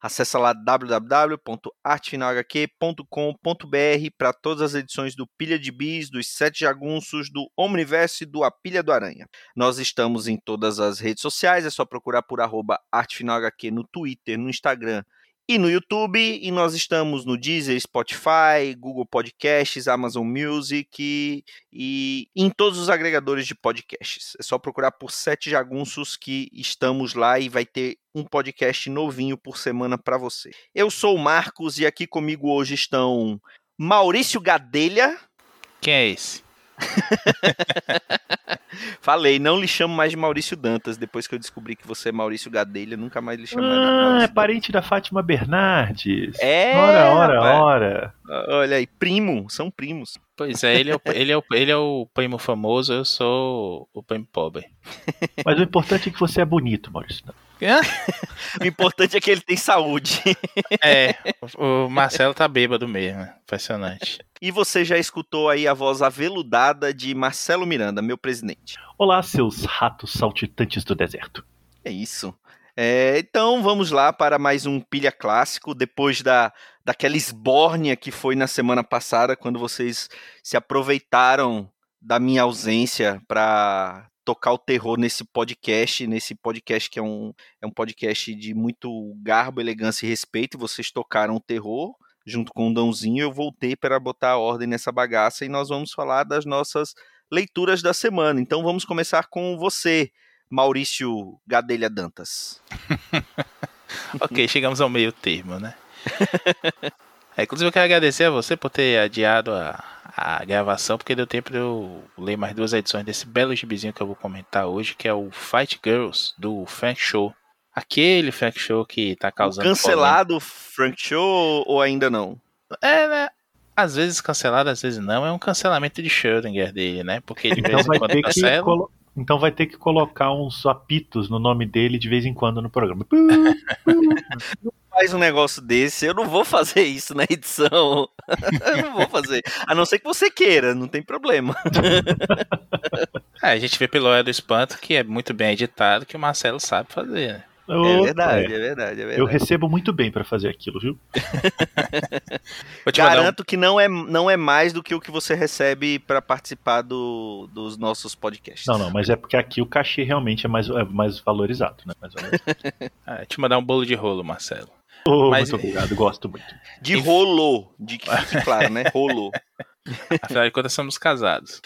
Acesse lá www.artefinalhq.com.br para todas as edições do Pilha de Bis, dos Sete Jagunços, do Omniverse e do A Pilha do Aranha. Nós estamos em todas as redes sociais, é só procurar por arroba artefinalhq no Twitter, no Instagram e no YouTube, e nós estamos no Deezer, Spotify, Google Podcasts, Amazon Music e, em todos os agregadores de podcasts. É só procurar por Sete Jagunços que estamos lá e vai ter um podcast novinho por semana para você. Eu sou o Marcos e aqui comigo hoje estão Maurício Gadelha. Quem é esse? Falei, não lhe chamo mais de Maurício Dantas, depois que eu descobri que você é Maurício Gadelha, nunca mais lhe chamo mais de Ah, é parente da Fátima Bernardes. É, Ora, ora, rapaz. ora. Dantas. Olha aí, primo, são primos. Pois é, ele é, o, ele, é o, ele é o primo famoso, eu sou o primo pobre. Mas o importante é que você é bonito, Maurício. Hã? O importante é que ele tem saúde. É, o Marcelo tá bêbado mesmo, impressionante. E você já escutou aí a voz aveludada de Marcelo Miranda, meu presidente. Olá, seus ratos saltitantes do deserto. É isso. É, então vamos lá para mais um Pilha Clássico, depois da, daquela esbórnia que foi na semana passada, quando vocês se aproveitaram da minha ausência para tocar o terror nesse podcast, nesse podcast que é um, é um podcast de muito garbo, elegância e respeito, vocês tocaram o terror junto com o Dãozinho, eu voltei para botar a ordem nessa bagaça e nós vamos falar das nossas leituras da semana. Então vamos começar com você, Maurício Gadelha Dantas. Ok, chegamos ao meio termo, né? É, inclusive eu quero agradecer a você por ter adiado a, a gravação, porque deu tempo de eu ler mais duas edições desse belo gibizinho que eu vou comentar hoje, que é o Fight Girls, do Frank Show. Aquele Frank Show que tá O causando cancelado Frank Show ou ainda não? É, né? Às vezes cancelado, às vezes não. É um cancelamento de Schrödinger dele, né? Porque de Então vez em vai, quando ter que cancela. colo- então vai ter que colocar uns apitos no nome dele de vez em quando no programa. Faz um negócio desse, eu não vou fazer isso na edição. eu não vou fazer. A não ser que você queira, não tem problema. É, a gente vê pelo É do Espanto que é muito bem editado, que o Marcelo sabe fazer, né? É Opa, verdade, é. é verdade, é verdade. Eu recebo muito bem pra fazer aquilo, viu? Mandar um Garanto que não é, não é mais do que o que você recebe para participar do, dos nossos podcasts. Não, não, mas é porque aqui o cachê realmente é mais, é mais valorizado, né? Mais valorizado. Ah, te mandar um bolo de rolo, Marcelo. Oh, Mas- Muito obrigado, gosto muito. De rolo, de que fique claro, né? Rolo. Afinal de contas, somos casados.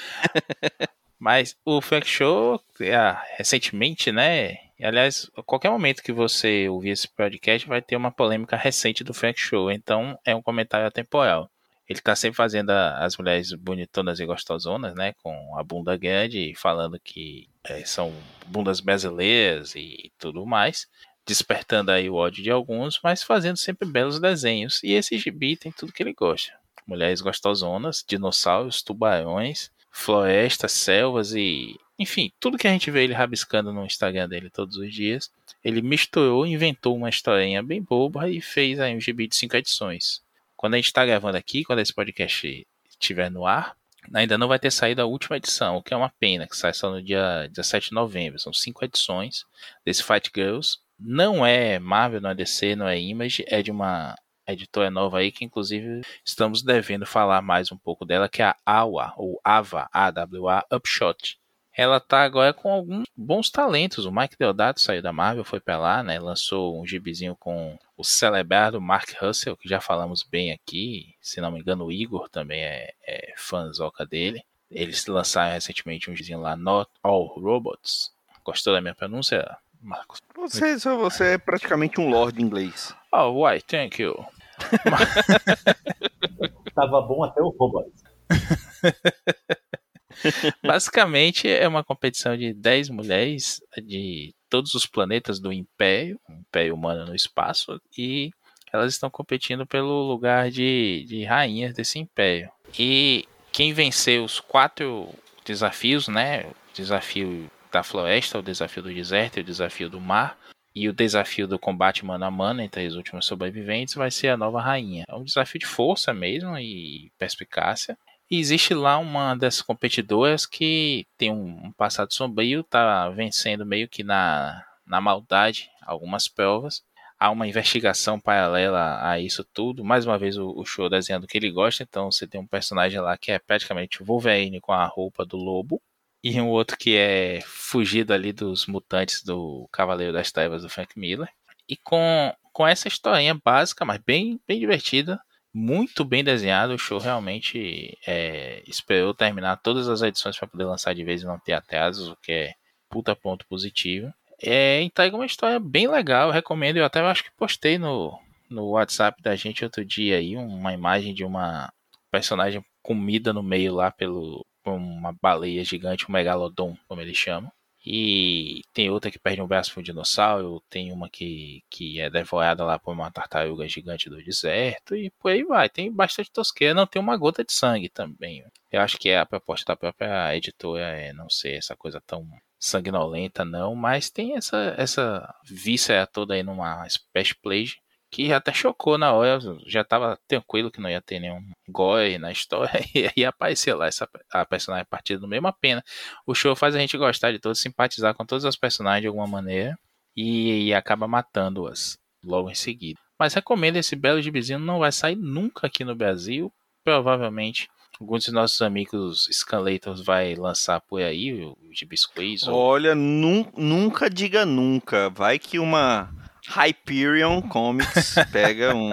Mas o Frank Show, ah, recentemente, né? Aliás, a qualquer momento que você ouvir esse podcast, vai ter uma polêmica recente do Frank Show. Então, é um comentário atemporal. Ele tá sempre fazendo a- as mulheres bonitonas e gostosonas, né? Com a bunda grande, e falando que eh, são bundas brasileiras e tudo mais. Despertando aí o ódio de alguns, mas fazendo sempre belos desenhos. E esse gibi tem tudo que ele gosta mulheres gostosonas, dinossauros, tubarões, florestas, selvas e. Enfim, tudo que a gente vê ele rabiscando no Instagram dele todos os dias. Ele misturou, inventou uma historinha bem boba e fez aí um gibi de cinco edições. Quando a gente está gravando aqui, quando esse podcast estiver no ar, ainda não vai ter saído a última edição, o que é uma pena, que sai só no dia 17 de novembro. São cinco edições desse Fight Girls. Não é Marvel, não é DC, não é Image, é de uma editora nova aí que inclusive estamos devendo falar mais um pouco dela, que é a AWA, ou AVA, AWA Upshot. Ela tá agora com alguns bons talentos. O Mike Deodato saiu da Marvel, foi pra lá, né? Lançou um gibizinho com o celebrado Mark Russell, que já falamos bem aqui. Se não me engano, o Igor também é, é fãzoca dele. Eles lançaram recentemente um gibizinho lá, Not All Robots. Gostou da minha pronúncia, Marcos? Você, você é praticamente um lord inglês. Oh, why, thank you. Tava bom até o robô. Basicamente é uma competição de 10 mulheres de todos os planetas do Império, Império Humano no espaço, e elas estão competindo pelo lugar de, de rainhas desse Império. E quem vencer os quatro desafios, né? O desafio da floresta, o desafio do deserto e o desafio do mar. E o desafio do combate mano a mano entre os últimos sobreviventes vai ser a nova rainha. É um desafio de força mesmo e perspicácia. E existe lá uma dessas competidoras que tem um, passado sombrio, tá vencendo meio que na, na maldade algumas provas. Há uma investigação paralela a isso tudo. Mais uma vez, o, o show desenhando o que ele gosta. Então, você tem um personagem lá que é praticamente Wolverine com a roupa do lobo e um outro que é fugido ali dos mutantes do Cavaleiro das Trevas do Frank Miller. E com, com essa historinha básica, mas bem, bem divertida, muito bem desenhado, o show realmente é, esperou terminar todas as edições para poder lançar de vez e não ter atrasos, o que é puta ponto positivo. É, entrega uma história bem legal, eu recomendo, eu até acho que postei no, no WhatsApp da gente outro dia aí uma imagem de uma personagem comida no meio lá pelo, uma baleia gigante, um megalodon, como eles chamam. E tem outra que perde um braço para um dinossauro, tem uma que, que é devorada lá por uma tartaruga gigante do deserto, e por aí vai. Tem bastante tosqueira, não tem uma gota de sangue também. Eu acho que é a proposta da própria editora é não ser essa coisa tão sanguinolenta, não, mas tem essa, essa víscera toda aí numa splash plate que até chocou na hora, já estava tranquilo que não ia ter nenhum gore na história, e aí apareceu lá essa, a personagem partida do mesmo, a pena. O show faz a gente gostar de todos, simpatizar com todos os personagens de alguma maneira, e, e acaba matando-as logo em seguida. Mas recomendo esse belo gibizinho, não vai sair nunca aqui no Brasil, provavelmente alguns dos nossos amigos Scanlators vai lançar por aí, o Gibi Squeeze. Olha, ou... nunca diga nunca, vai que uma Hyperion Comics pega um,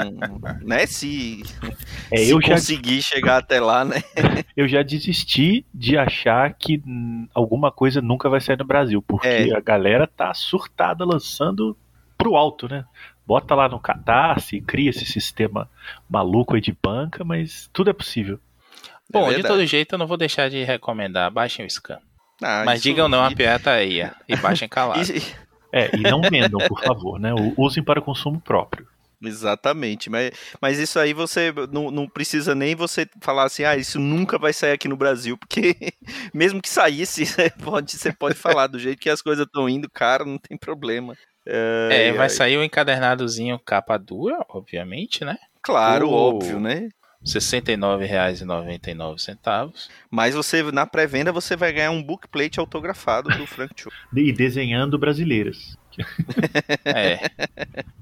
né, se, é, se eu conseguir já... chegar até lá, né? Eu já desisti de achar que alguma coisa nunca vai sair no Brasil, porque é. a galera tá surtada lançando pro alto, né? Bota lá no Catarse, cria esse sistema maluco aí de banca, mas tudo é possível. Bom, é de todo jeito eu não vou deixar de recomendar, baixem o Scan. Ah, mas digam não a pirataria e baixem calado. É, e não vendam, por favor, né? Usem para consumo próprio. Exatamente, mas, mas isso aí você não, não precisa nem você falar assim, ah, isso nunca vai sair aqui no Brasil, porque mesmo que saísse, você pode, você pode falar do jeito que as coisas estão indo, cara, não tem problema. É, é vai ai. sair o um encadernadozinho capa dura, obviamente, né? Claro, óbvio, né? R$ 69,99. Mas você na pré-venda você vai ganhar um bookplate autografado do Frank Cho. E desenhando brasileiras. é.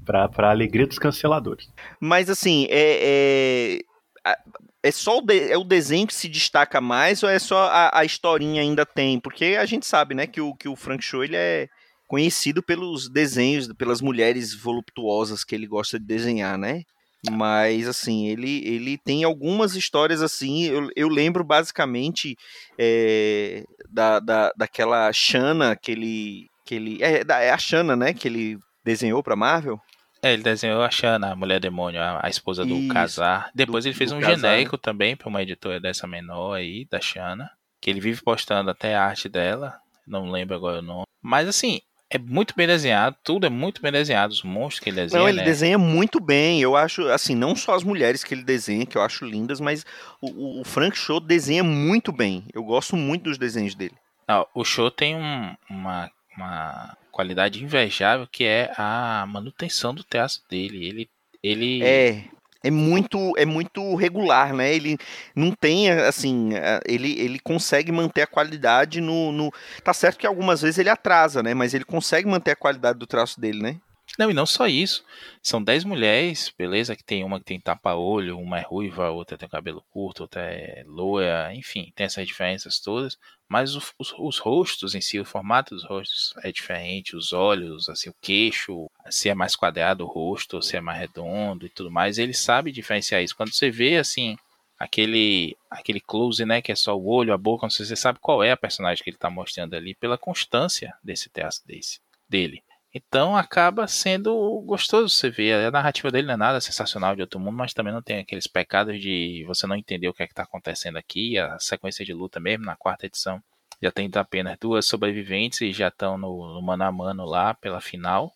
pra, pra alegria dos canceladores. Mas assim, é, é, é só o, de, é o desenho que se destaca mais ou é só a, a historinha ainda tem? Porque a gente sabe, né, que o, que o Frank Show ele é conhecido pelos desenhos, pelas mulheres voluptuosas que ele gosta de desenhar, né? Mas, assim, ele, ele tem algumas histórias assim. Eu, eu lembro basicamente é, da, da, daquela Shana que ele. Que ele é, é a Shana, né? Que ele desenhou pra Marvel. É, ele desenhou a Shana, a mulher demônio, a, a esposa do Isso, Casar. Depois do, ele fez um Casar. genérico também pra uma editora dessa menor aí, da Shana. Que ele vive postando até a arte dela. Não lembro agora o nome. Mas assim, é muito bem desenhado, tudo é muito bem desenhado, os monstros que ele desenha. Não, ele né? desenha muito bem. Eu acho, assim, não só as mulheres que ele desenha, que eu acho lindas, mas o, o Frank Show desenha muito bem. Eu gosto muito dos desenhos dele. Não, o Show tem um, uma, uma qualidade invejável que é a manutenção do teatro dele. Ele, ele é é muito é muito regular, né? Ele não tem assim, ele, ele consegue manter a qualidade no, no tá certo que algumas vezes ele atrasa, né? Mas ele consegue manter a qualidade do traço dele, né? Não, e não só isso. São 10 mulheres, beleza? Que tem uma que tem tapa-olho, uma é ruiva, outra tem cabelo curto, outra é loira, enfim, tem essas diferenças todas. Mas os, os, os, rostos em si, o formato dos rostos é diferente, os olhos, assim, o queixo, se é mais quadrado o rosto, se é mais redondo e tudo mais. Ele sabe diferenciar isso. Quando você vê, assim, aquele aquele close, né, que é só o olho, a boca, você sabe qual é a personagem que ele está mostrando ali pela constância desse teste desse, dele. Então acaba sendo gostoso você ver. A narrativa dele não é nada sensacional de outro mundo, mas também não tem aqueles pecados de você não entender o que é está acontecendo aqui. A sequência de luta mesmo, na quarta edição, já tem apenas duas sobreviventes e já estão no, no mano a mano lá pela final,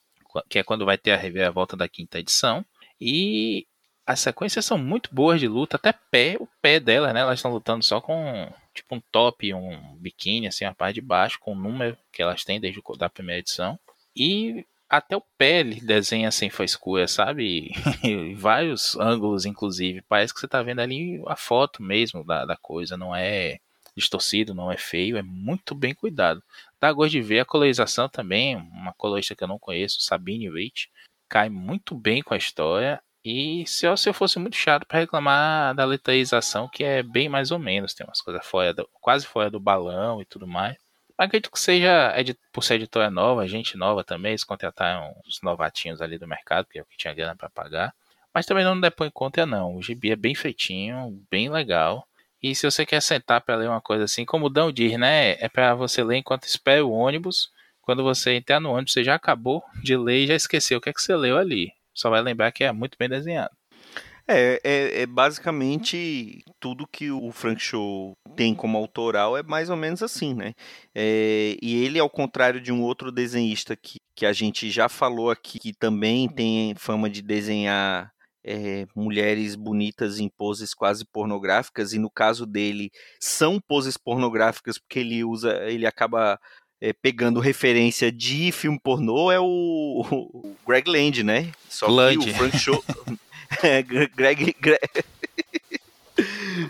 que é quando vai ter a reviravolta da quinta edição. E as sequências são muito boas de luta, até pé, o pé dela, né? Elas estão lutando só com tipo um top, um biquíni, assim, a parte de baixo, com o número que elas têm desde a da primeira edição. E até o pé ele desenha sem frescura, sabe? Vários ângulos, inclusive. Parece que você tá vendo ali a foto mesmo da, da coisa, não é distorcido, não é feio, é muito bem cuidado. Dá gosto de ver a colorização também, uma colorista que eu não conheço, Sabine Rich, cai muito bem com a história. E se eu, se eu fosse muito chato para reclamar da letraização, que é bem mais ou menos, tem umas coisas fora do, quase fora do balão e tudo mais. Acredito que seja por ser editora nova, gente nova também, eles contrataram os novatinhos ali do mercado, que é o que tinha grana para pagar. Mas também não depõe conta não. O gibi é bem feitinho, bem legal. E se você quer sentar para ler uma coisa assim, como o Dão diz, né? É para você ler enquanto espera o ônibus. Quando você entrar no ônibus, você já acabou de ler e já esqueceu o que é que você leu ali. Só vai lembrar que é muito bem desenhado. É, é, é, basicamente tudo que o Frank Show tem como autoral é mais ou menos assim, né? É, e ele, ao contrário de um outro desenhista que, que a gente já falou aqui, que também tem fama de desenhar é, mulheres bonitas em poses quase pornográficas, e no caso dele são poses pornográficas porque ele usa, ele acaba é, pegando referência de filme pornô, é o, o Greg Land, né? Só Blood. que o Frank Show. É, Greg, Greg...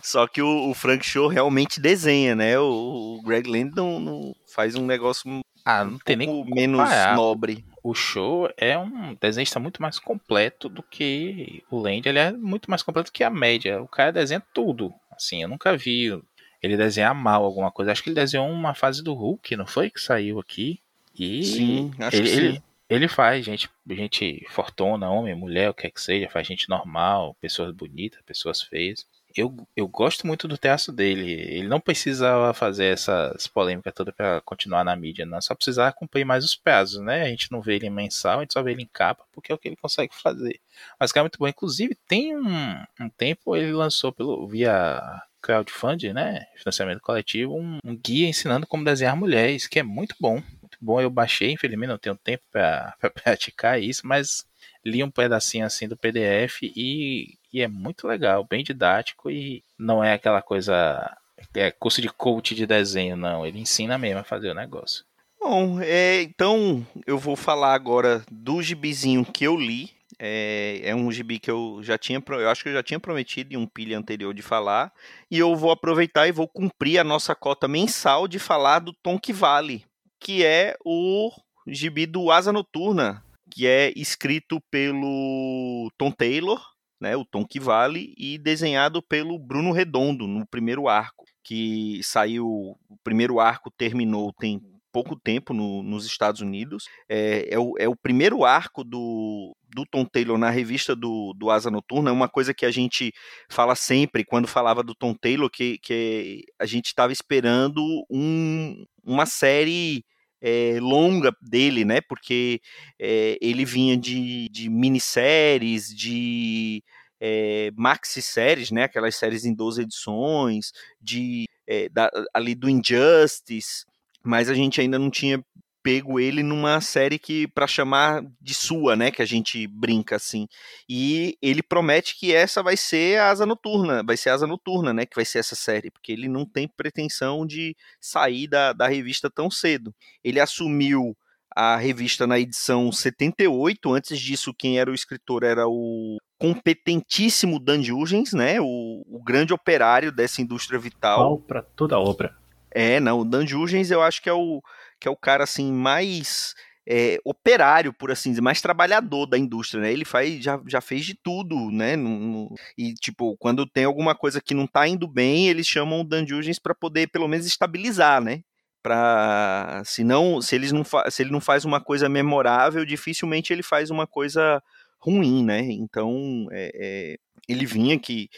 Só que o, o, Frank Show realmente desenha, né? O, o Greg Land não, faz um negócio ah, não um tem nem menos nobre. O show é um desenhista muito mais completo do que o Land. Ele é muito mais completo que a média. O cara desenha tudo. Assim, eu nunca vi ele desenhar mal alguma coisa. Acho que ele desenhou uma fase do Hulk, não foi? Que saiu aqui. E sim, acho ele, que sim. Ele, ele faz gente, gente fortuna, homem, mulher, o que é que seja, faz gente normal, pessoas bonitas, pessoas feias. Eu, eu gosto muito do traço dele. Ele não precisava fazer essas polêmicas todas para continuar na mídia, não. Só precisava cumprir mais os prazos, né? A gente não vê ele mensal, a gente só vê ele em capa, porque é o que ele consegue fazer. Mas é muito bom. Inclusive, tem um, um tempo ele lançou pelo via crowdfunding, né? Financiamento coletivo, um, um guia ensinando como desenhar mulheres, que é muito bom bom. Eu baixei, infelizmente não tenho tempo para praticar isso, mas li um pedacinho assim do PDF e, e, é muito legal, bem didático e não é aquela coisa. É curso de coach de desenho, não. Ele ensina mesmo a fazer o negócio. Bom, é, então eu vou falar agora do gibizinho que eu li. É, é, um gibi que eu já tinha, eu acho que eu já tinha prometido em um pilha anterior de falar. E eu vou aproveitar e vou cumprir a nossa cota mensal de falar do Tom que Vale, que é o gibi do Asa Noturna, que é escrito pelo Tom Taylor, né, o Tom que vale, e desenhado pelo Bruno Redondo no primeiro arco, que saiu, o primeiro arco terminou tem pouco tempo no, nos Estados Unidos. É, é, o, é o primeiro arco do, do Tom Taylor na revista do, do Asa Noturna. É uma coisa que a gente fala sempre quando falava do Tom Taylor, que, que a gente estava esperando um, uma série é, longa dele, né? Porque é, ele vinha de, de minisséries, de é, maxi-séries, né? Aquelas séries em 12 edições, de da, ali do Injustice, mas a gente ainda não tinha pego ele numa série que para chamar de sua, né, que a gente brinca assim. E ele promete que essa vai ser a Asa Noturna, vai ser a Asa Noturna, né, que vai ser essa série, porque ele não tem pretensão de sair da, da revista tão cedo. Ele assumiu a revista na edição 78, antes disso quem era o escritor era o competentíssimo Dan Jurgens, né, o, o grande operário dessa indústria vital. para toda obra. É, não, o Dan Jurgens eu acho que é o, que é o cara assim mais é, operário, por assim dizer, mais trabalhador da indústria, né? Ele faz, já, já fez de tudo, né? No, no, e, tipo, quando tem alguma coisa que não tá indo bem, eles chamam o Dan Jurgens para poder, pelo menos, estabilizar, né? Pra, se, não, se, eles não se ele não faz uma coisa memorável, dificilmente ele faz uma coisa ruim, né? Então, é, é, ele vinha que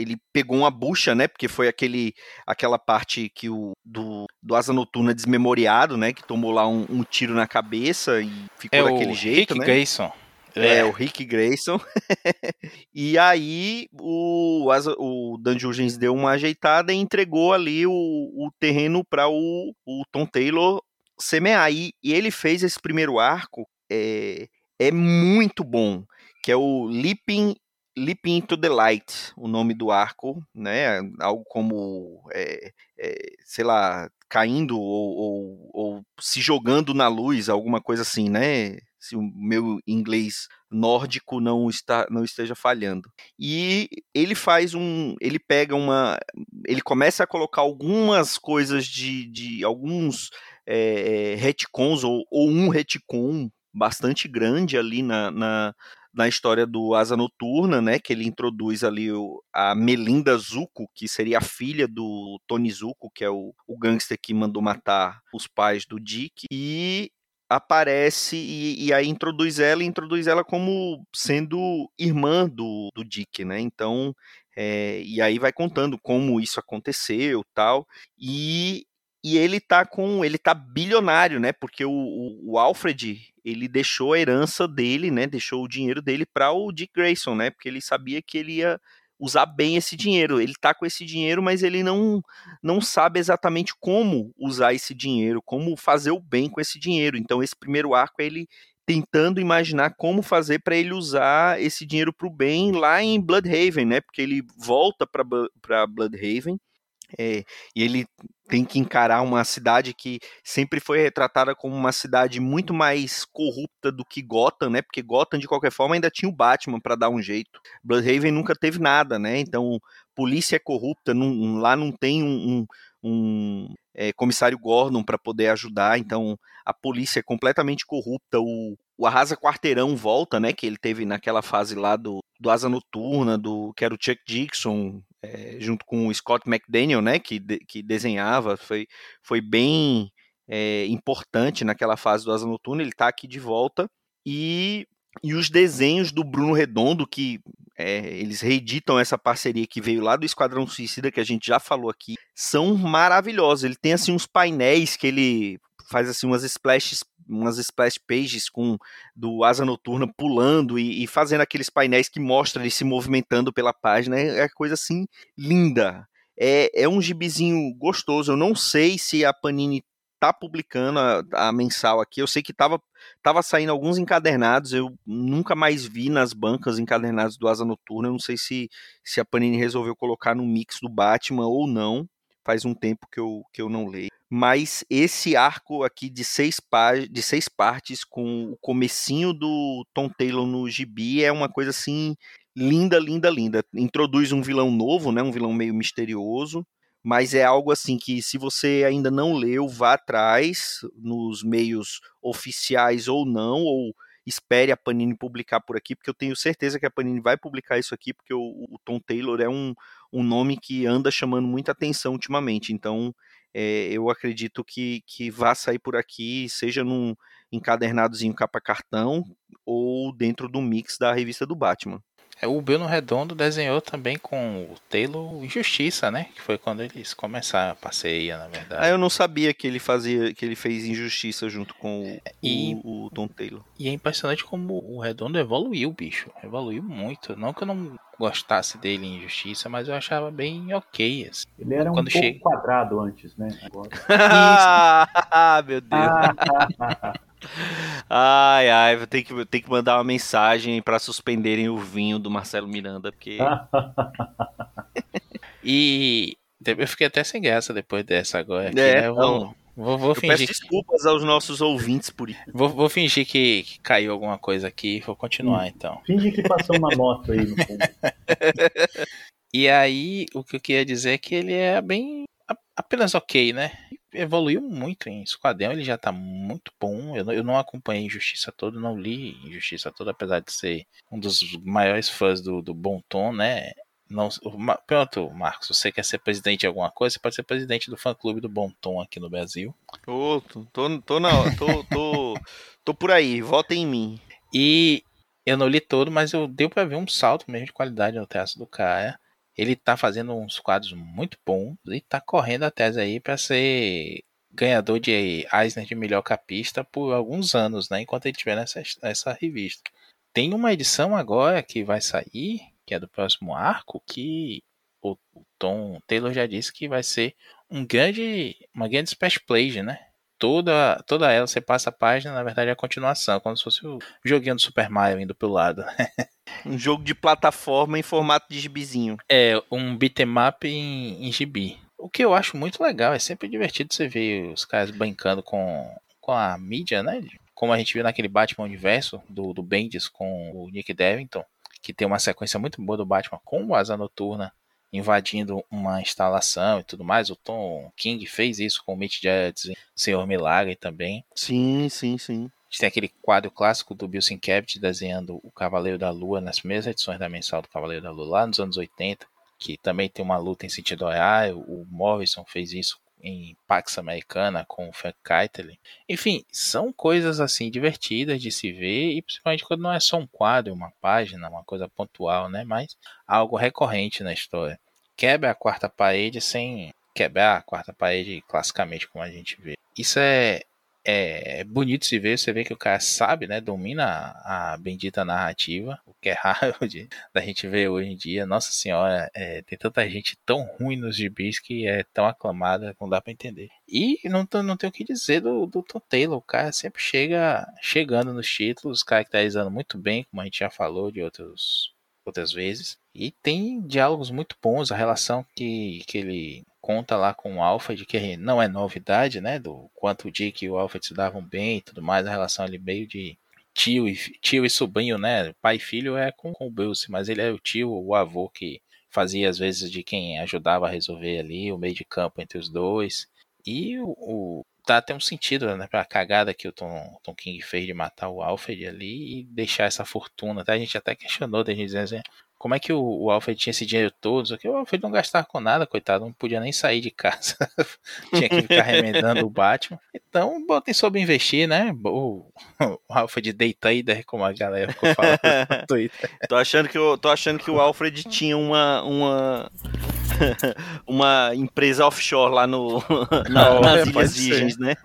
ele pegou uma bucha, né? Porque foi aquele, aquela parte que o do, do Asa Noturna desmemoriado, né? Que tomou lá um, um tiro na cabeça e ficou é daquele jeito, Rick né? Grayson. É, é, o Rick Grayson. e aí o, o Dan Jurgens deu uma ajeitada e entregou ali o, o terreno para o, o Tom Taylor semear. E, e ele fez esse primeiro arco, é, é muito bom, que é o Leaping Leaping into the Light, o nome do arco, né? Algo como, é, é, sei lá, caindo ou, ou, ou, se jogando na luz, alguma coisa assim, né? Se o meu inglês nórdico não está não esteja falhando. E ele faz um, ele pega uma, ele começa a colocar algumas coisas de, de alguns é, retcons ou, ou um retcon bastante grande ali na, na, na história do Asa Noturna, né, que ele introduz ali o, a Melinda Zuko, que seria a filha do Tony Zuko, que é o, o gangster que mandou matar os pais do Dick, e aparece e, e, aí introduz ela e introduz ela como sendo irmã do, do Dick, né? Então, é, e aí vai contando como isso aconteceu, tal. E, e ele tá com, ele tá bilionário, né? Porque o, o, o Alfred ele deixou a herança dele, né? Deixou o dinheiro dele para o Dick Grayson, né? Porque ele sabia que ele ia usar bem esse dinheiro. Ele tá com esse dinheiro, mas ele não não sabe exatamente como usar esse dinheiro, como fazer o bem com esse dinheiro. Então esse primeiro arco é ele tentando imaginar como fazer para ele usar esse dinheiro para o bem lá em Bloodhaven, né? Porque ele volta para Bloodhaven é, e ele tem que encarar uma cidade que sempre foi retratada como uma cidade muito mais corrupta do que Gotham, né? Porque Gotham, de qualquer forma, ainda tinha o Batman para dar um jeito. Bloodhaven nunca teve nada, né? Então, polícia é corrupta, não, lá não tem um, um, um é, comissário Gordon para poder ajudar, então a polícia é completamente corrupta. O, o Arrasa Quarteirão volta, né? Que ele teve naquela fase lá do, do Asa Noturna, do que era o Chuck Dixon, é, junto com o Scott McDaniel, né, que, de, que desenhava, foi, foi bem é, importante naquela fase do Asa Noturna, ele está aqui de volta, e, e os desenhos do Bruno Redondo, que é, eles reeditam essa parceria que veio lá do Esquadrão Suicida, que a gente já falou aqui, são maravilhosos, ele tem assim uns painéis que ele faz assim umas splashes umas splash pages com do Asa Noturna pulando e, e, fazendo aqueles painéis que mostram ele se movimentando pela página. É, é coisa assim linda. É, é um gibizinho gostoso. Eu não sei se a Panini tá publicando a, a, mensal aqui. Eu sei que tava, tava saindo alguns encadernados. Eu nunca mais vi nas bancas encadernados do Asa Noturna. Eu não sei se, se a Panini resolveu colocar no mix do Batman ou não. Faz um tempo que eu, que eu não leio mas esse arco aqui de seis, de seis partes com o comecinho do Tom Taylor no gibi é uma coisa assim linda, linda, linda. Introduz um vilão novo, né, um vilão meio misterioso, mas é algo assim que se você ainda não leu, vá atrás nos meios oficiais ou não, ou espere a Panini publicar por aqui, porque eu tenho certeza que a Panini vai publicar isso aqui, porque o, o Tom Taylor é um, um nome que anda chamando muita atenção ultimamente, então é, eu acredito que, que vá sair por aqui, seja num encadernadozinho capa cartão ou dentro do mix da revista do Batman. É, o Bruno Redondo desenhou também com o Taylor Injustiça, né? Que foi quando eles começaram a parceria, na verdade. Ah, eu não sabia que ele fazia, que ele fez Injustiça junto com o, e, o, o Tom Taylor. E é impressionante como o Redondo evoluiu, bicho. Evoluiu muito. Não que eu não gostasse dele em Injustiça, mas eu achava bem ok. Assim. Ele era quando um chega... pouco quadrado antes, né? Agora... ah, meu Deus. Ai, ai, vou ter que, ter que mandar uma mensagem para suspenderem o vinho do Marcelo Miranda, porque. e eu fiquei até sem graça depois dessa agora. Aqui, é, né? vou, vou, vou fingir. Peço desculpas aos nossos ouvintes por isso. Vou, vou fingir que, que, caiu alguma coisa aqui vou continuar então. Finge que passou uma moto aí no fundo. e aí, o que eu queria dizer é que ele é bem apenas ok, né? Evoluiu muito em Esquadrão, ele já tá muito bom. Eu, eu não acompanhei Injustiça todo, não li Injustiça toda, apesar de ser um dos maiores fãs do, do Bom Tom, né? Não, pronto, Marcos, você quer ser presidente de alguma coisa? Você pode ser presidente do fã clube do Bom Tom aqui no Brasil. Tô, tô, tô, na, tô, tô, tô por aí, votem em mim. E eu não li todo, mas eu deu para ver um salto mesmo de qualidade no traço do cara. Ele tá fazendo uns quadros muito bons e tá correndo a tese aí para ser ganhador de Eisner de melhor capista por alguns anos, né? Enquanto ele estiver nessa, nessa revista. Tem uma edição agora que vai sair, que é do próximo arco, que o, o Tom Taylor já disse que vai ser um grande, uma grande splash play, né? Toda, toda ela, você passa a página, na verdade é a continuação, como se fosse o joguinho do Super Mario indo pro lado. um jogo de plataforma em formato de gibizinho. É, um beatmap em, em gibi. O que eu acho muito legal, é sempre divertido você ver os caras brincando com, com a mídia, né? Como a gente viu naquele Batman Universo do, do Bendis com o Nick Devington, que tem uma sequência muito boa do Batman com o Asa Noturna invadindo uma instalação e tudo mais. O Tom King fez isso com o Mitch Judge, Senhor Milagre também. Sim, sim, sim. A gente tem aquele quadro clássico do Bill Sienkiewicz desenhando o Cavaleiro da Lua nas primeiras edições da mensal do Cavaleiro da Lua, lá nos anos 80, que também tem uma luta em sentido horário. O Morrison fez isso em Pax Americana com o Frank Keitel. Enfim, são coisas assim divertidas de se ver e principalmente quando não é só um quadro, uma página, uma coisa pontual, né? Mas algo recorrente na história. Quebra a quarta parede sem quebrar a quarta parede classicamente como a gente vê. Isso é, é, é bonito se ver, você vê que o cara sabe, né? Domina a, bendita narrativa, o que é raro de, da gente ver hoje em dia. Nossa senhora, é, tem tanta gente tão ruim nos gibis que é tão aclamada, não dá para entender. E não, não tem o que dizer do, do Tom Taylor, o cara sempre chega chegando nos títulos, caracterizando muito bem, como a gente já falou de outros outras vezes. E tem diálogos muito bons, a relação que, que ele conta lá com o Alfred, que não é novidade, né? Do quanto o Dick e o Alfred se davam bem e tudo mais, a relação ali meio de tio e, tio e sobrinho, né? Pai e filho é com, com o Bruce, mas ele é o tio, o avô que fazia às vezes de quem ajudava a resolver ali o meio de campo entre os dois. E o, o tá até um sentido, né, pra cagada que o Tom, Tom King fez de matar o Alfred ali e deixar essa fortuna. A gente até questionou, a gente dizendo assim, como é que o, o Alfred tinha esse dinheiro todo? que o Alfred não gastava com nada, coitado, não podia nem sair de casa. tinha que ficar remendando o Batman. Então, botem sobre investir, né? O, o Alfred day trader, como a galera ficou falando no Twitter. tô, achando que eu, tô achando que o Alfred tinha uma, uma, uma empresa offshore lá no, na, nas Ilhas Virgens, né?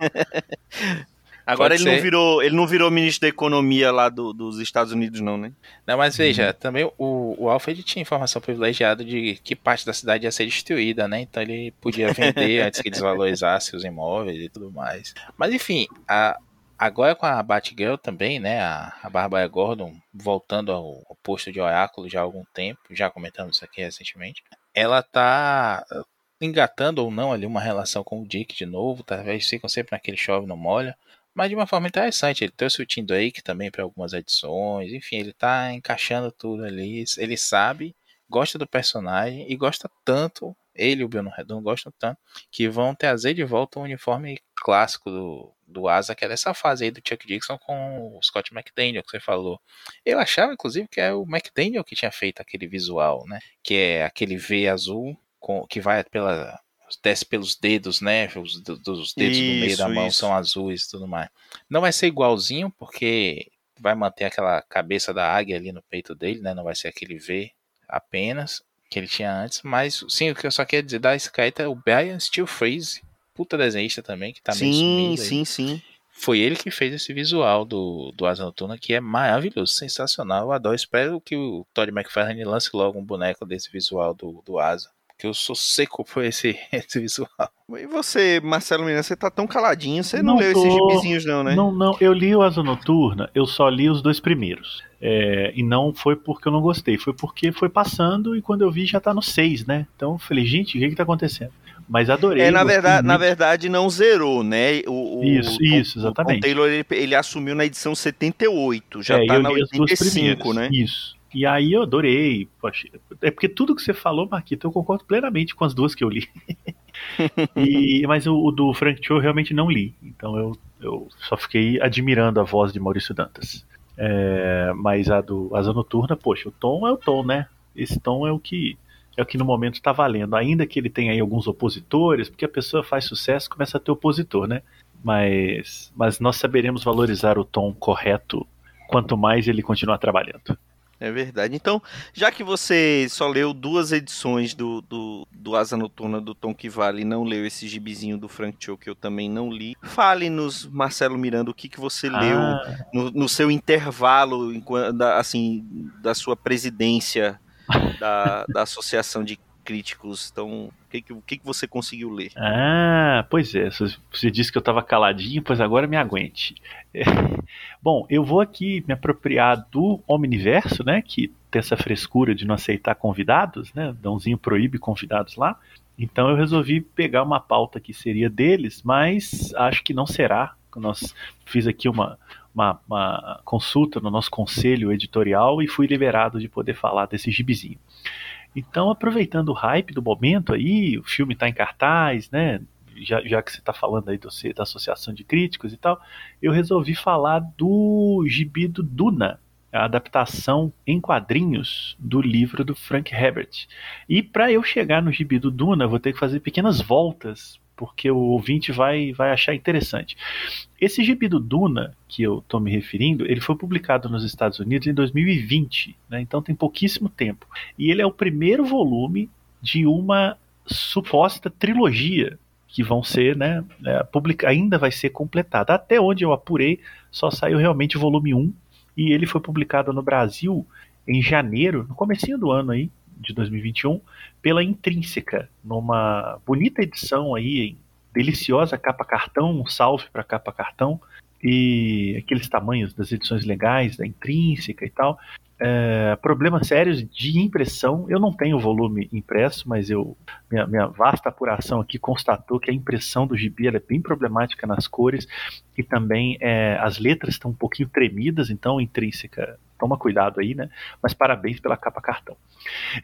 Agora ele não, virou, ele não virou ministro da economia lá do, dos Estados Unidos, não, né? Não, mas veja, uhum. também o, o Alfred tinha informação privilegiada de que parte da cidade ia ser destruída, né? Então ele podia vender antes que desvalorizasse os imóveis e tudo mais. Mas enfim, a, agora com a Batgirl também, né? A, a Barbara Gordon voltando ao, ao posto de oráculo já há algum tempo, já comentamos isso aqui recentemente. Ela tá engatando ou não ali uma relação com o Dick de novo, talvez ficam sempre naquele chove não molha. Mas de uma forma interessante, ele trouxe o Tim Drake também para algumas edições, enfim, ele tá encaixando tudo ali, ele sabe, gosta do personagem e gosta tanto, ele e o Bruno Redondo gostam tanto, que vão trazer de volta o uniforme clássico do, do Asa, que é dessa fase aí do Chuck Dixon com o Scott McDaniel, que você falou. Eu achava, inclusive, que é o McDaniel que tinha feito aquele visual, né? Que é aquele V azul com, que vai pela desce pelos dedos, né? Os, dos dedos isso, do meio da mão isso. são azuis e tudo mais. Não vai ser igualzinho, porque vai manter aquela cabeça da águia ali no peito dele, né? Não vai ser aquele V apenas que ele tinha antes. Mas sim, o que eu só quero dizer da Skype é o Brian Steel Freeze, puta desenhista também, que tá sim, meio Sim, sim, sim. Foi ele que fez esse visual do, do Asa Noturna, que é maravilhoso, sensacional. Eu adoro. Espero que o Todd McFarlane lance logo um boneco desse visual do, do Asa que eu sou seco por esse, esse visual. E você, Marcelo Miranda, você tá tão caladinho, você não, não leu tô... esses gibizinhos não, né? Não, não, eu li o Asa Noturna, eu só li os dois primeiros. É, e não foi porque eu não gostei, foi porque foi passando e quando eu vi já tá no seis, né? Então eu falei, gente, o que que tá acontecendo? Mas adorei. É, na verdade, na verdade não zerou, né? O, o isso, isso, exatamente. O Taylor ele, ele, assumiu na edição 78, já é, tá na 85, né? Isso. E aí eu adorei. Poxa, é porque tudo que você falou, Marquito, eu concordo plenamente com as duas que eu li. e, mas o, o, do Frank Cho eu realmente não li. Então eu, eu só fiquei admirando a voz de Maurício Dantas. É, mas a do Asa Noturna, poxa, o tom é o tom, né? Esse tom é o que é o que no momento está valendo. Ainda que ele tenha aí alguns opositores, porque a pessoa faz sucesso começa a ter opositor, né? Mas, mas nós saberemos valorizar o tom correto quanto mais ele continuar trabalhando. É verdade. Então, já que você só leu duas edições do, do, do Asa Noturna do Tom que Vale e não leu esse gibizinho do Frank Cho que eu também não li, fale-nos, Marcelo Miranda, o que, que você ah. leu no, no, seu intervalo, assim, da sua presidência da, da Associação de críticos. Então, o que, que, que, você conseguiu ler? Ah, pois é. Você disse que eu estava caladinho, pois agora me aguente. É. Bom, eu vou aqui me apropriar do Omniverso, né? Que tem essa frescura de não aceitar convidados, né? Dãozinho proíbe convidados lá. Então eu resolvi pegar uma pauta que seria deles, mas acho que não será. Nós fiz aqui uma, uma, uma, consulta no nosso conselho editorial e fui liberado de poder falar desse gibizinho. Então, aproveitando o hype do momento aí, o filme está em cartaz, né? Já, já que você está falando aí do, da Associação de Críticos e tal, eu resolvi falar do gibi do Duna, a adaptação em quadrinhos do livro do Frank Herbert. E para eu chegar no gibi do Duna, vou ter que fazer pequenas voltas porque o ouvinte vai, vai achar interessante. Esse gibi do Duna, que eu estou me referindo, ele foi publicado nos Estados Unidos em 2020, né? então tem pouquíssimo tempo. E ele é o primeiro volume de uma suposta trilogia que vão ser, né, é, publica, ainda vai ser completada. Até onde eu apurei, só saiu realmente o volume 1, e ele foi publicado no Brasil em janeiro, no comecinho do ano aí, de 2021 pela Intrínseca, numa bonita edição aí, deliciosa capa cartão, um salve para capa cartão e aqueles tamanhos das edições legais da Intrínseca e tal. É, problemas sérios de impressão. Eu não tenho volume impresso, mas eu minha, minha, vasta apuração aqui constatou que a impressão do gibi é bem problemática nas cores e também é, as letras estão um pouquinho tremidas, então intrínseca toma cuidado aí, né? Mas parabéns pela capa cartão.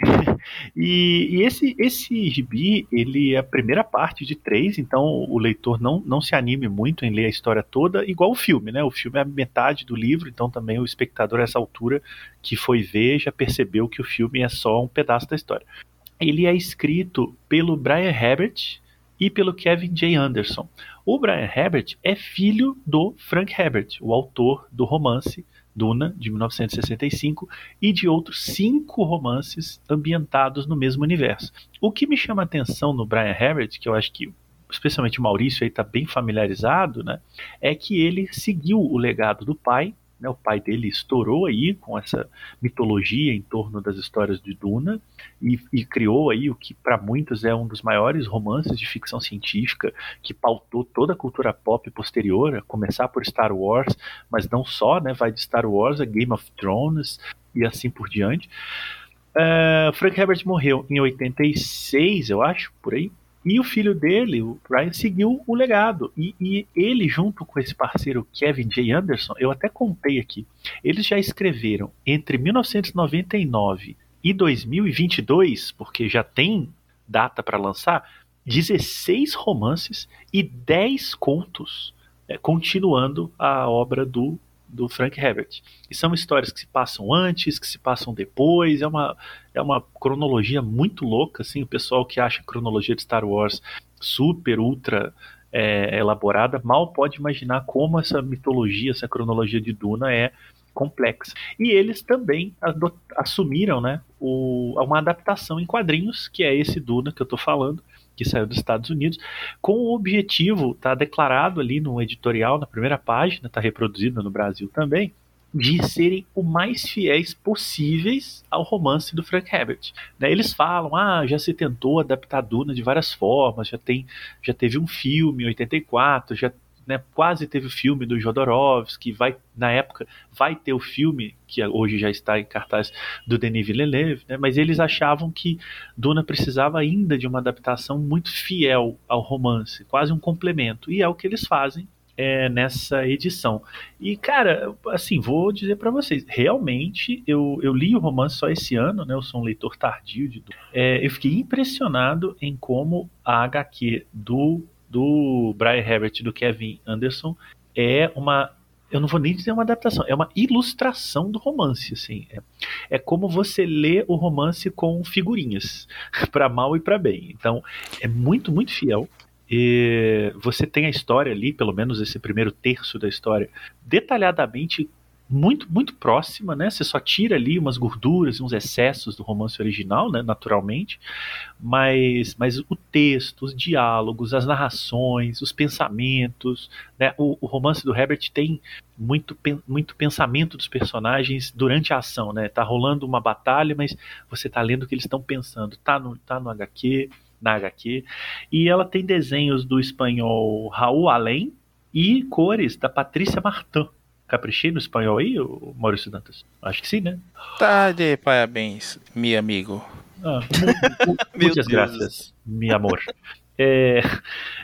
e, e, esse esse gibi ele é a primeira parte de três, então o leitor não, não se anime muito em ler a história toda, igual o filme, né? O filme é a metade do livro, então também o espectador a essa altura que foi ver já percebeu que o filme é só um pedaço da história. Ele é escrito pelo Brian Herbert e pelo Kevin J. Anderson. O Brian Herbert é filho do Frank Herbert, o autor do romance Duna, de 1965, e de outros cinco romances ambientados no mesmo universo. O que me chama a atenção no Brian Herbert, que eu acho que especialmente o Maurício está bem familiarizado, né, é que ele seguiu o legado do pai né, o pai dele estourou aí com essa mitologia em torno das histórias de Duna e, e criou aí o que para muitos é um dos maiores romances de ficção científica que pautou toda a cultura pop posterior, a começar por Star Wars, mas não só, né, vai de Star Wars a Game of Thrones e assim por diante. Uh, Frank Herbert morreu em 86, eu acho, por aí. E o filho dele, o Brian, seguiu o legado. E, e, ele, junto com esse parceiro Kevin J. Anderson, eu até contei aqui, eles já escreveram entre 1999 e 2022, porque já tem data para lançar, 16 romances e 10 contos, é, continuando a obra do do Frank Herbert. E são histórias que se passam antes, que se passam depois, é uma, é uma cronologia muito louca, assim, o pessoal que acha a cronologia de Star Wars super, ultra é, elaborada, mal pode imaginar como essa mitologia, essa cronologia de Duna é complexa. E eles também assumiram né, o, uma adaptação em quadrinhos, que é esse Duna que eu estou falando, que saiu dos Estados Unidos, com o objetivo, está declarado ali no editorial, na primeira página, está reproduzido no Brasil também, de serem o mais fiéis possíveis ao romance do Frank Herbert. Né, eles falam, ah, já se tentou adaptar Duna de várias formas, já tem, já teve um filme em 84, já né, quase teve o filme do Jodorowsky, vai na época vai ter o filme que hoje já está em cartaz do Denis Villeneuve, né, mas eles achavam que Duna precisava ainda de uma adaptação muito fiel ao romance, quase um complemento, e é o que eles fazem é, nessa edição. E, cara, assim, vou dizer para vocês, realmente eu, eu li o romance só esse ano, né? Eu sou um leitor tardio de é, Eu fiquei impressionado em como a HQ do do Brian Herbert e do Kevin Anderson é uma eu não vou nem dizer uma adaptação, é uma ilustração do romance, assim. É, é como você lê o romance com figurinhas, para mal e para bem. Então, é muito, muito fiel. E você tem a história ali, pelo menos esse primeiro terço da história, detalhadamente muito, muito próxima, né? Você só tira ali umas gorduras uns excessos do romance original, né? Naturalmente, mas, mas o texto, os diálogos, as narrações, os pensamentos, né? O, o romance do Herbert tem muito, muito pensamento dos personagens durante a ação, né? Tá rolando uma batalha, mas você tá lendo o que eles estão pensando. Tá no, tá no HQ, na HQ. E ela tem desenhos do espanhol Raul Além e cores da Patrícia Martin. Caprichei no espanhol aí, Maurício Dantas? Acho que sim, né? Tá de parabéns, meu amigo. Ah, muitas graças, meu amor. É,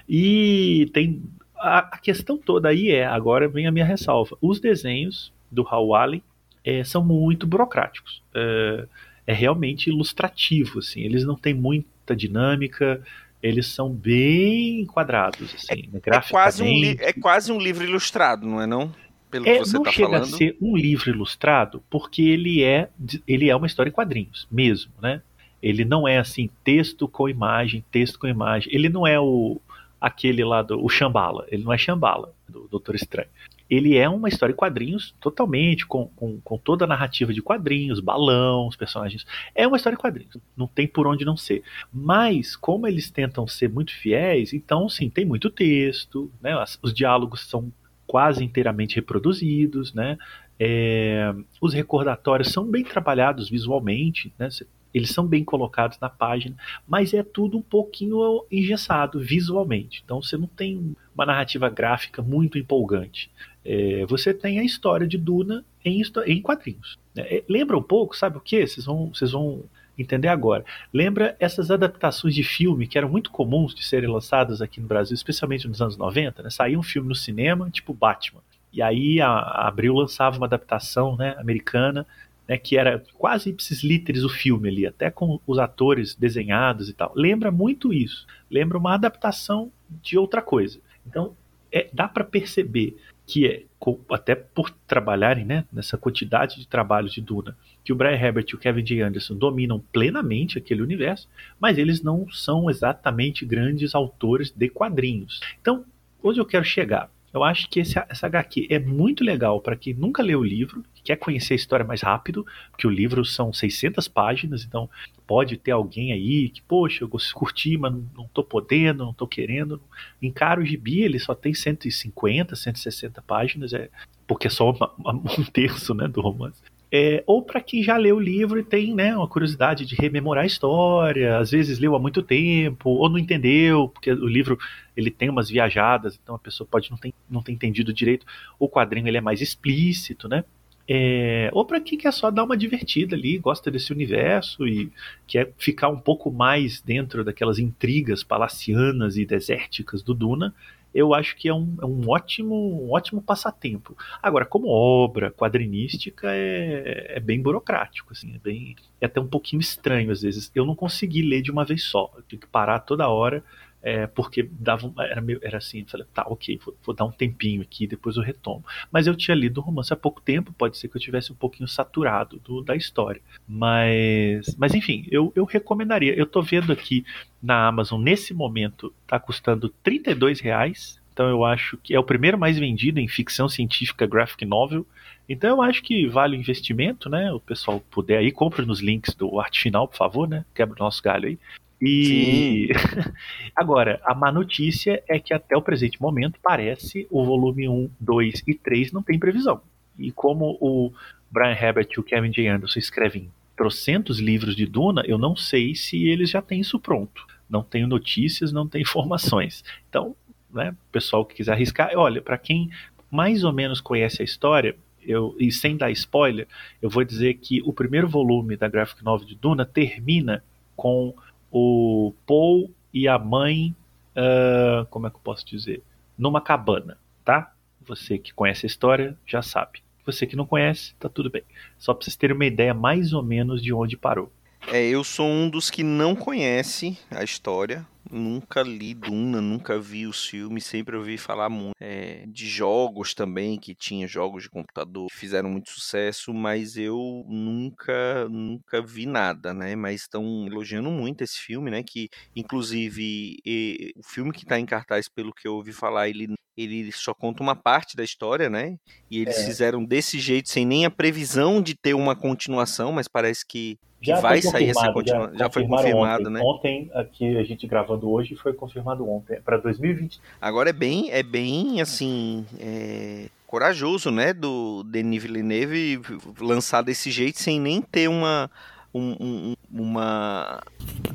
e tem a, a, questão toda aí é, agora vem a minha ressalva. Os desenhos do Allen é, são muito burocráticos. É, é, realmente ilustrativo, assim. Eles não têm muita dinâmica, eles são bem quadrados, assim, é, né, é quase, um é quase um livro ilustrado, não é não? Pelo é, que você não tá chega a ser um livro ilustrado, porque ele é, ele é uma história em quadrinhos, mesmo, né? Ele não é assim, texto com imagem, texto com imagem. Ele não é o aquele lá do o Shambhala, ele não é Shambhala, do Doutor Estranho ele é uma história em quadrinhos totalmente, com, com, com, toda a narrativa de quadrinhos, balão, os personagens. É uma história em quadrinhos, não tem por onde não ser. Mas, como eles tentam ser muito fiéis, então, sim, tem muito texto, né? os diálogos são quase inteiramente reproduzidos, né? É, os recordatórios são bem trabalhados visualmente, né? eles são bem colocados na página, mas é tudo um pouquinho engessado visualmente. Então você não tem uma narrativa gráfica muito empolgante. É, você tem a história de Duna em, em quadrinhos. É, lembra um pouco, sabe o que? Vocês vão, vocês vão entender agora. Lembra essas adaptações de filme que eram muito comuns de serem lançadas aqui no Brasil, especialmente nos anos 90, né? Saía um filme no cinema, tipo Batman. E aí a, Abril lançava uma adaptação né, americana, né, que era quase ipsis literis o filme ali, até com os atores desenhados e tal. Lembra muito isso. Lembra uma adaptação de outra coisa. Então, é, dá para perceber que é, até por trabalharem né, nessa quantidade de trabalhos de Duna, que o Brian Herbert e o Kevin J. Anderson dominam plenamente aquele universo, mas eles não são exatamente grandes autores de quadrinhos. Então, onde eu quero chegar? Eu acho que esse, essa HQ é muito legal para quem nunca leu o livro, quer conhecer a história mais rápido, porque o livro são 600 páginas, então pode ter alguém aí que, poxa, eu curti, mas não estou podendo, não estou querendo. Encara o gibi, ele só tem 150, 160 páginas, é, porque é só uma, uma, um terço né, do romance. É, ou para quem já leu o livro e tem né, uma curiosidade de rememorar a história, às vezes leu há muito tempo, ou não entendeu, porque o livro ele tem umas viajadas, então a pessoa pode não ter, não ter entendido direito. O quadrinho ele é mais explícito, né? É, ou para quem quer só dar uma divertida ali, gosta desse universo e quer ficar um pouco mais dentro daquelas intrigas palacianas e desérticas do Duna, eu acho que é um, é um, ótimo, um ótimo passatempo. Agora, como obra quadrinística, é, é bem burocrático, assim, é, bem, é até um pouquinho estranho às vezes. Eu não consegui ler de uma vez só, eu tenho que parar toda hora, é, porque dava, era, meio, era assim, falei, tá, ok, vou, vou, dar um tempinho aqui, depois eu retomo. Mas eu tinha lido o romance há pouco tempo, pode ser que eu tivesse um pouquinho saturado do, da história. Mas, mas enfim, eu, eu recomendaria. Eu tô vendo aqui na Amazon, nesse momento, tá custando 32 reais. Então eu acho que é o primeiro mais vendido em ficção científica graphic novel. Então eu acho que vale o investimento, né? O pessoal puder aí, compre nos links do arte final, por favor, né? Quebra o nosso galho aí. E agora, a má notícia é que até o presente momento parece o volume 1, 2 e 3 não tem previsão. E como o Brian Herbert e o Kevin J. Anderson escrevem trocentos livros de Duna, eu não sei se eles já têm isso pronto. Não tenho notícias, não tenho informações. Então, né, pessoal que quiser arriscar, olha, para quem mais ou menos conhece a história, eu, e sem dar spoiler, eu vou dizer que o primeiro volume da graphic novel de Duna termina com o Paul e a mãe, uh, como é que eu posso dizer? Numa cabana, tá? Você que conhece a história já sabe. Você que não conhece, tá tudo bem. Só para vocês terem uma ideia mais ou menos de onde parou. É, eu sou um dos que não conhece a história. Nunca li Duna, nunca vi os filmes, sempre ouvi falar muito é, de jogos também, que tinha jogos de computador que fizeram muito sucesso, mas eu nunca, nunca vi nada, né? Mas estão elogiando muito esse filme, né? Que, inclusive, e, o filme que está em cartaz, pelo que eu ouvi falar, ele ele só conta uma parte da história, né? E eles é. fizeram desse jeito, sem nem a previsão de ter uma continuação, mas parece que, que vai sair essa continuação. Já, já foi confirmado, ontem. né? Ontem, aqui a gente gravando hoje, foi confirmado ontem, é para 2020. Agora é bem, é bem assim. É corajoso, né, do Denis Villeneuve lançar desse jeito sem nem ter uma um, um, uma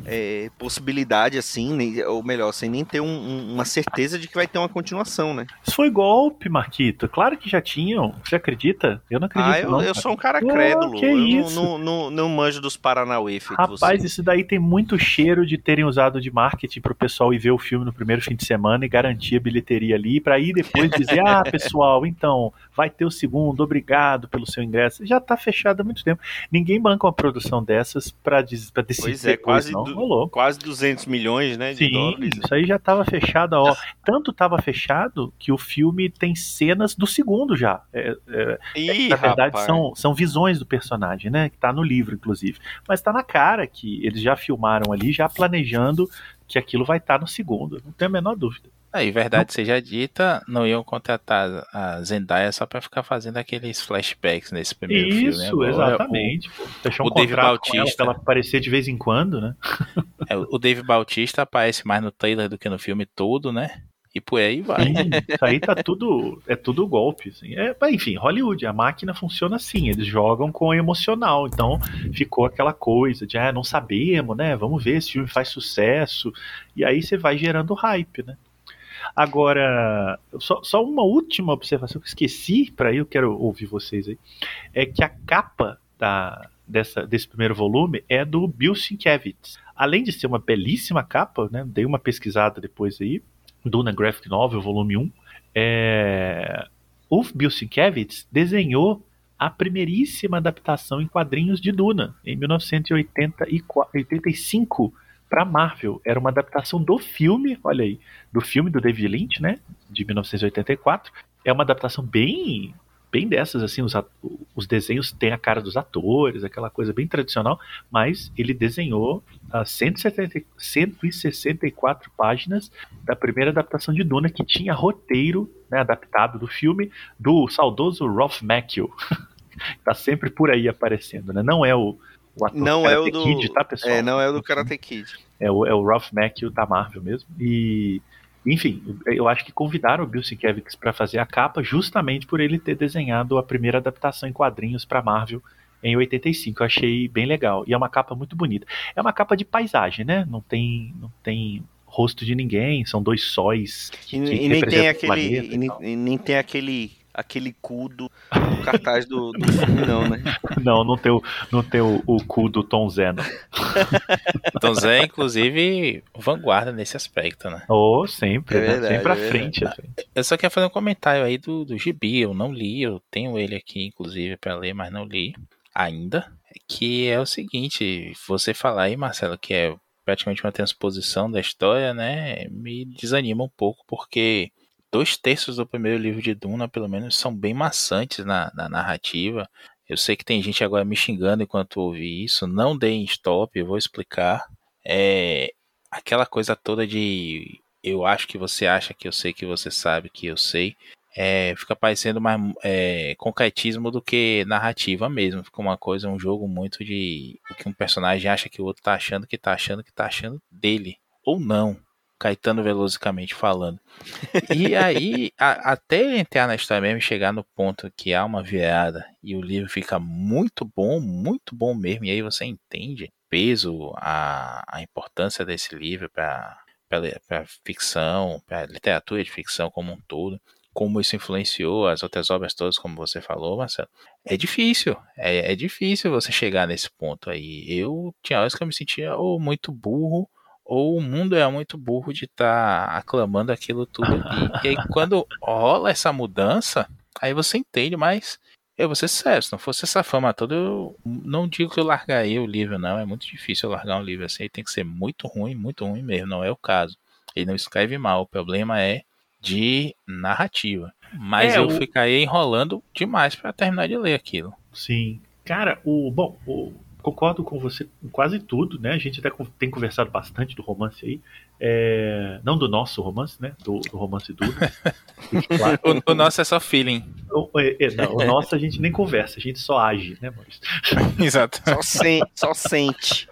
é, possibilidade assim, ou melhor, sem nem ter um, uma certeza de que vai ter uma continuação, né? Isso foi golpe, Marquito. Claro que já tinham. Você acredita? Eu não acredito. Ah, eu, não, eu sou um cara crédulo. Oh, que eu isso? Não, não, não, manjo dos Paranauê. Rapaz, você. isso daí tem muito cheiro de terem usado de marketing pro pessoal ir ver o filme no primeiro fim de semana e garantir a bilheteria ali, para ir depois dizer: ah, pessoal, então, vai ter o segundo, obrigado pelo seu ingresso. Já tá fechado há muito tempo. Ninguém banca uma produção dessas para decidir. Pois é, quase, não, du quase 200 milhões, né? Sim, dólares. isso aí já estava fechado. Ó. Tanto estava fechado que o filme tem cenas do segundo já. É, é, Ih, na verdade, rapaz. são, são visões do personagem, né? Que tá no livro, inclusive. Mas tá na cara que eles já filmaram ali, já planejando que aquilo vai estar tá no segundo. Não tenho a menor dúvida. Aí, verdade seja dita, não iam contratar a Zendaya só pra ficar fazendo aqueles flashbacks nesse primeiro Isso, filme. Isso, exatamente. Pô. Fechar um o Dave Bautista. pra ela aparecer de vez em quando, né? É, o Dave Bautista aparece mais no trailer do que no filme todo, né? E por aí vai. Sim, isso aí tá tudo. É tudo golpe. Assim. É, enfim, Hollywood, a máquina funciona assim, eles jogam com o emocional. Então ficou aquela coisa de ah, não sabemos, né? Vamos ver se o filme faz sucesso. E aí você vai gerando hype, né? Agora, só, só uma última observação que esqueci, para aí eu quero ouvir vocês aí, é que a capa da, dessa, desse primeiro volume é do Bill Sienkiewicz. Além de ser uma belíssima capa, né, dei uma pesquisada depois aí, Duna Graphic Novel, volume 1, é, o Bill Sienkiewicz desenhou a primeiríssima adaptação em quadrinhos de Duna, em 1985, para Marvel. Era uma adaptação do filme, olha aí, do filme do David Lynch, né, de 1984. É uma adaptação bem bem dessas assim, os, os desenhos têm a cara dos atores, aquela coisa bem tradicional, mas ele desenhou uh, 170, 164 páginas da primeira adaptação de Duna que tinha roteiro, né, adaptado do filme do saudoso Ralph Macchio. tá sempre por aí aparecendo, né? Não é o o ator não Karate é o do Kid, tá, pessoal? É, não é o do Karate Kid. É o, é o Ralph Macchio da Marvel mesmo. E, enfim, eu acho que convidaram o Bill Sienkiewicz para fazer a capa justamente por ele ter desenhado a primeira adaptação em quadrinhos para Marvel em 85. Eu achei bem legal. E é uma capa muito bonita. É uma capa de paisagem, né? Não tem, não tem rosto de ninguém, são dois sóis. Que, e, nem tem aquele, e, e nem tem aquele aquele cu do, do cartaz do, do, filme, não, né? Não, não tem o, não tem o, o cu do Tom Zé, não. Tom Zé, inclusive, vanguarda nesse aspecto, né? Oh, sempre, é verdade, né? Sempre à é frente, frente. Eu só quero fazer um comentário aí do, do Gibi, eu não li, eu tenho ele aqui, inclusive, para ler, mas não li ainda. Que é o seguinte, você falar aí, Marcelo, que é praticamente uma transposição da história, né? Me desanima um pouco, porque dois terços do primeiro livro de Duna, pelo menos, são bem maçantes na, na narrativa. Eu sei que tem gente agora me xingando enquanto ouvi isso. Não deem stop, eu vou explicar. É aquela coisa toda de eu acho que você acha que eu sei que você sabe que eu sei. É, fica parecendo mais é, concretismo do que narrativa mesmo. Fica uma coisa, um jogo muito de o que um personagem acha que o outro tá achando que tá achando que tá achando dele. Ou não. Caetano Velozicamente falando. E aí, a, até ele entrar na história mesmo, chegar no ponto que há uma virada e o livro fica muito bom, muito bom mesmo, e aí você entende o peso, a, a importância desse livro para para ficção, para literatura de ficção como um todo, como isso influenciou as outras obras todas, como você falou, Marcelo. É difícil, é, é difícil você chegar nesse ponto aí. Eu tinha horas que eu me sentia muito burro, ou o mundo é muito burro de estar tá aclamando aquilo tudo. E, e aí, quando rola essa mudança, aí você entende, mas eu vou ser sério, se não fosse essa fama toda, eu não digo que eu largaria o livro, não. É muito difícil eu largar um livro assim. Ele tem que ser muito ruim, muito ruim mesmo. Não é o caso. Ele não escreve mal. O problema é de narrativa. Mas é, eu o... ficaria enrolando demais para terminar de ler aquilo. Sim. Cara, o. Bom, o, concordo com você em quase tudo, né? A gente até tem conversado bastante do romance aí. É, não do nosso romance, né? Do, do romance duro. claro, o, o, nosso é só feeling. O, é, é, não, o nosso a gente nem conversa, a gente só age, né, Maurício? Exato. Só, sen só sente.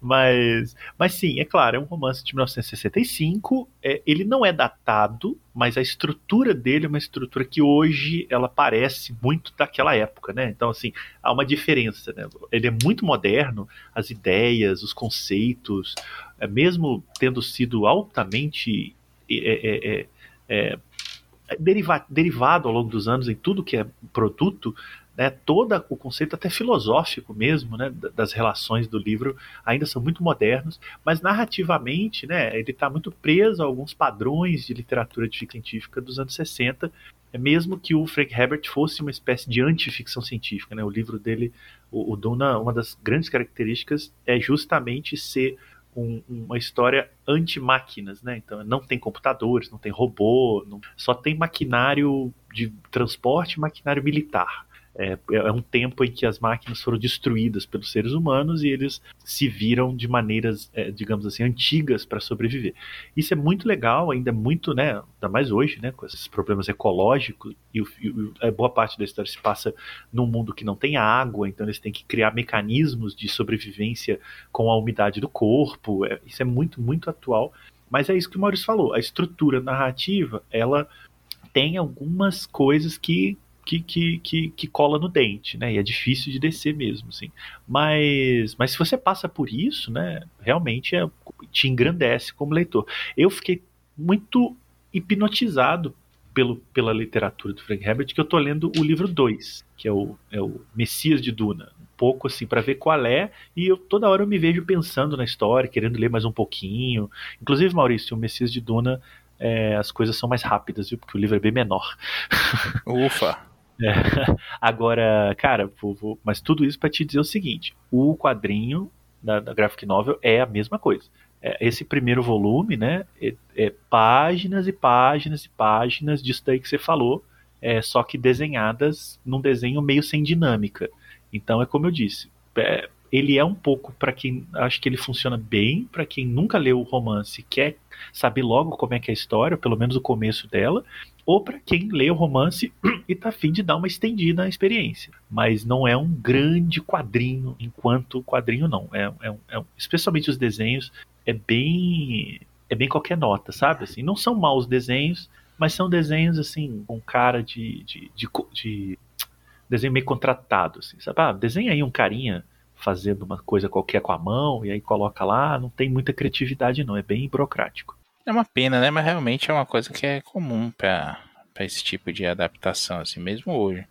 Mas, mas sim, é claro, é um romance de 1965. É, ele não é datado, mas a estrutura dele é uma estrutura que hoje ela parece muito daquela época, né? Então, assim, há uma diferença, né? Ele é muito moderno, as ideias, os conceitos, é, mesmo tendo sido altamente é, é, é, é deriva, derivado ao longo dos anos em tudo que é produto, né, todo o conceito até filosófico mesmo, né, das relações do livro ainda são muito modernos, mas narrativamente, né, ele está muito preso a alguns padrões de literatura de ficção científica dos anos 60, é mesmo que o Frank Herbert fosse uma espécie de antificção científica, né, o livro dele, o, o Duna, uma das grandes características é justamente ser um, uma história anti-máquinas, né? Então não tem computadores, não tem robô, não, só tem maquinário de transporte, maquinário militar. É, é, um tempo em que as máquinas foram destruídas pelos seres humanos e eles se viram de maneiras, é, digamos assim, antigas para sobreviver. Isso é muito legal, ainda é muito, né, ainda mais hoje, né, com esses problemas ecológicos e, o, e a boa parte da história se passa num mundo que não tem água, então eles têm que criar mecanismos de sobrevivência com a umidade do corpo. É, isso é muito, muito atual. Mas é isso que o Maurício falou. A estrutura narrativa, ela tem algumas coisas que que, que, que, que, cola no dente, né? E é difícil de descer mesmo, assim. Mas, mas se você passa por isso, né? Realmente é, te engrandece como leitor. Eu fiquei muito hipnotizado pelo, pela literatura do Frank Herbert, que eu tô lendo o livro 2, que é o, é o Messias de Duna. Um pouco assim, para ver qual é, e eu toda hora eu me vejo pensando na história, querendo ler mais um pouquinho. Inclusive, Maurício, o Messias de Duna é, as coisas são mais rápidas, viu? Porque o livro é bem menor. Ufa! É. Agora, cara, vou, vou, mas tudo isso para te dizer o seguinte: o quadrinho da, da graphic novel é a mesma coisa. É, esse primeiro volume, né, é, é, páginas e páginas e páginas disso daí que você falou, é, só que desenhadas num desenho meio sem dinâmica. Então é como eu disse, é, ele é um pouco para quem acho que ele funciona bem, para quem nunca leu o romance quer saber logo como é que é a história, pelo menos o começo dela, ou para quem lê o romance e tá afim de dar uma estendida na experiência. Mas não é um grande quadrinho, enquanto quadrinho não. É, é, é especialmente os desenhos, é bem é bem qualquer nota, sabe? Assim, não são maus desenhos, mas são desenhos assim com cara de, de, de, de desenho meio contratado, assim, sabe? Ah, desenha aí um carinha fazendo uma coisa qualquer com a mão e aí coloca lá, não tem muita criatividade não, é bem burocrático. É uma pena, né? Mas realmente é uma coisa que é comum para esse tipo de adaptação, assim, mesmo hoje.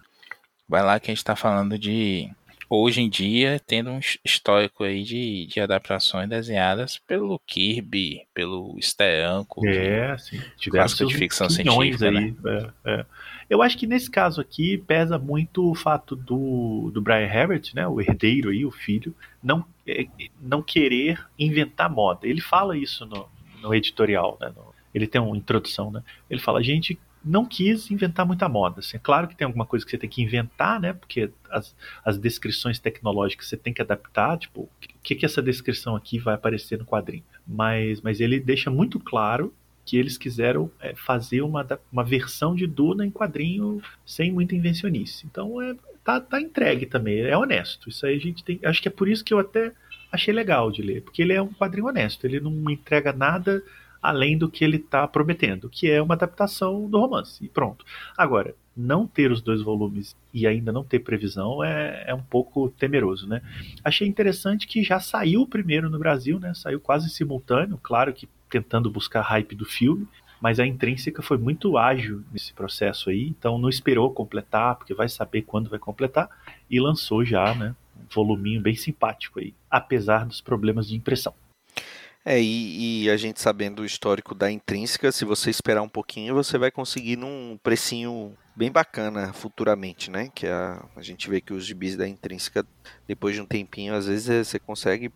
Vai lá que a gente está falando de hoje em dia tendo um histórico aí de, de adaptações desenhadas pelo Kirby, pelo Steranko, é, sim. clássico de ficção científica, aí, né? É, é. Eu acho que nesse caso aqui pesa muito o fato do, do Brian Herbert, né, o herdeiro aí, o filho, não, é, não querer inventar moda. Ele fala isso no, no editorial, né, no, ele tem uma introdução, né? Ele fala, a gente não quis inventar muita moda. Assim, é claro que tem alguma coisa que você tem que inventar, né? Porque as, as descrições tecnológicas você tem que adaptar, tipo, o que, que essa descrição aqui vai aparecer no quadrinho. Mas, mas ele deixa muito claro que eles quiseram é, fazer uma, uma versão de Duna em quadrinho sem muita invencionice. Então é, tá, tá entregue também, é honesto. Isso aí a gente tem. Acho que é por isso que eu até achei legal de ler, porque ele é um quadrinho honesto, ele não entrega nada além do que ele está prometendo, que é uma adaptação do romance. E pronto. Agora, não ter os dois volumes e ainda não ter previsão é, é um pouco temeroso, né? Achei interessante que já saiu o primeiro no Brasil, né? Saiu quase simultâneo, claro que tentando buscar hype do filme, mas a intrínseca foi muito ágil nesse processo aí, então não esperou completar, porque vai saber quando vai completar, e lançou já, né? Um voluminho bem simpático aí, apesar dos problemas de impressão. É, e, e, a gente sabendo o histórico da intrínseca, se você esperar um pouquinho, você vai conseguir num precinho bem bacana futuramente, né? Que a, a gente vê que os gibis da intrínseca, depois de um tempinho, às vezes é, você consegue.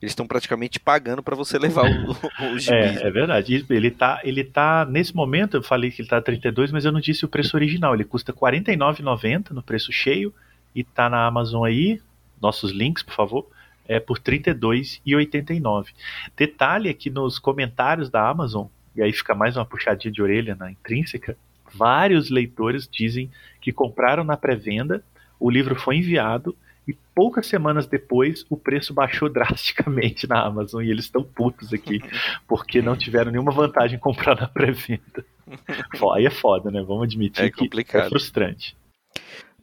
Eles estão praticamente pagando para você levar o, o, o gibis. É, é, verdade. Ele tá, ele tá. Nesse momento, eu falei que ele tá 32, mas eu não disse o preço original. Ele custa R$ 49,90 no preço cheio e tá na Amazon aí. Nossos links, por favor é, por R$ 32,89. Detalhe é que nos comentários da Amazon, e aí fica mais uma puxadinha de orelha na intrínseca, vários leitores dizem que compraram na pré-venda, o livro foi enviado e poucas semanas depois o preço baixou drasticamente na Amazon e eles estão putos aqui porque não tiveram nenhuma vantagem em comprar na pré-venda. Aí é foda, né? Vamos admitir é que é frustrante.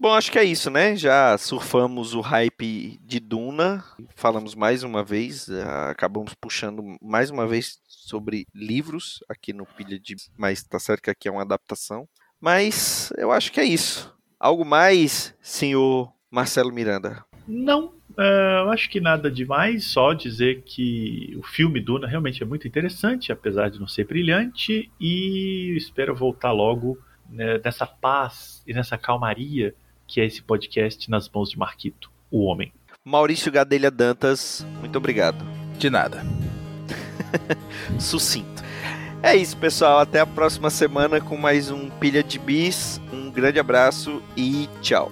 Bom, acho que é isso, né? Já surfamos o hype de Duna, falamos mais uma vez, eh, acabamos puxando mais uma vez sobre livros aqui no Pilha de. Mas tá certo que aqui é uma adaptação. Mas eu acho que é isso. Algo mais, senhor Marcelo Miranda? Não, uh, eu acho que nada demais, só dizer que o filme Duna realmente é muito interessante, apesar de não ser brilhante, e espero voltar logo né, nessa paz e nessa calmaria que é esse podcast nas mãos de Marquito, o homem. Maurício Gadelha Dantas, muito obrigado. De nada. Sucinto. É isso, pessoal. Até a próxima semana com mais um Pilha de Bis. Um grande abraço e tchau.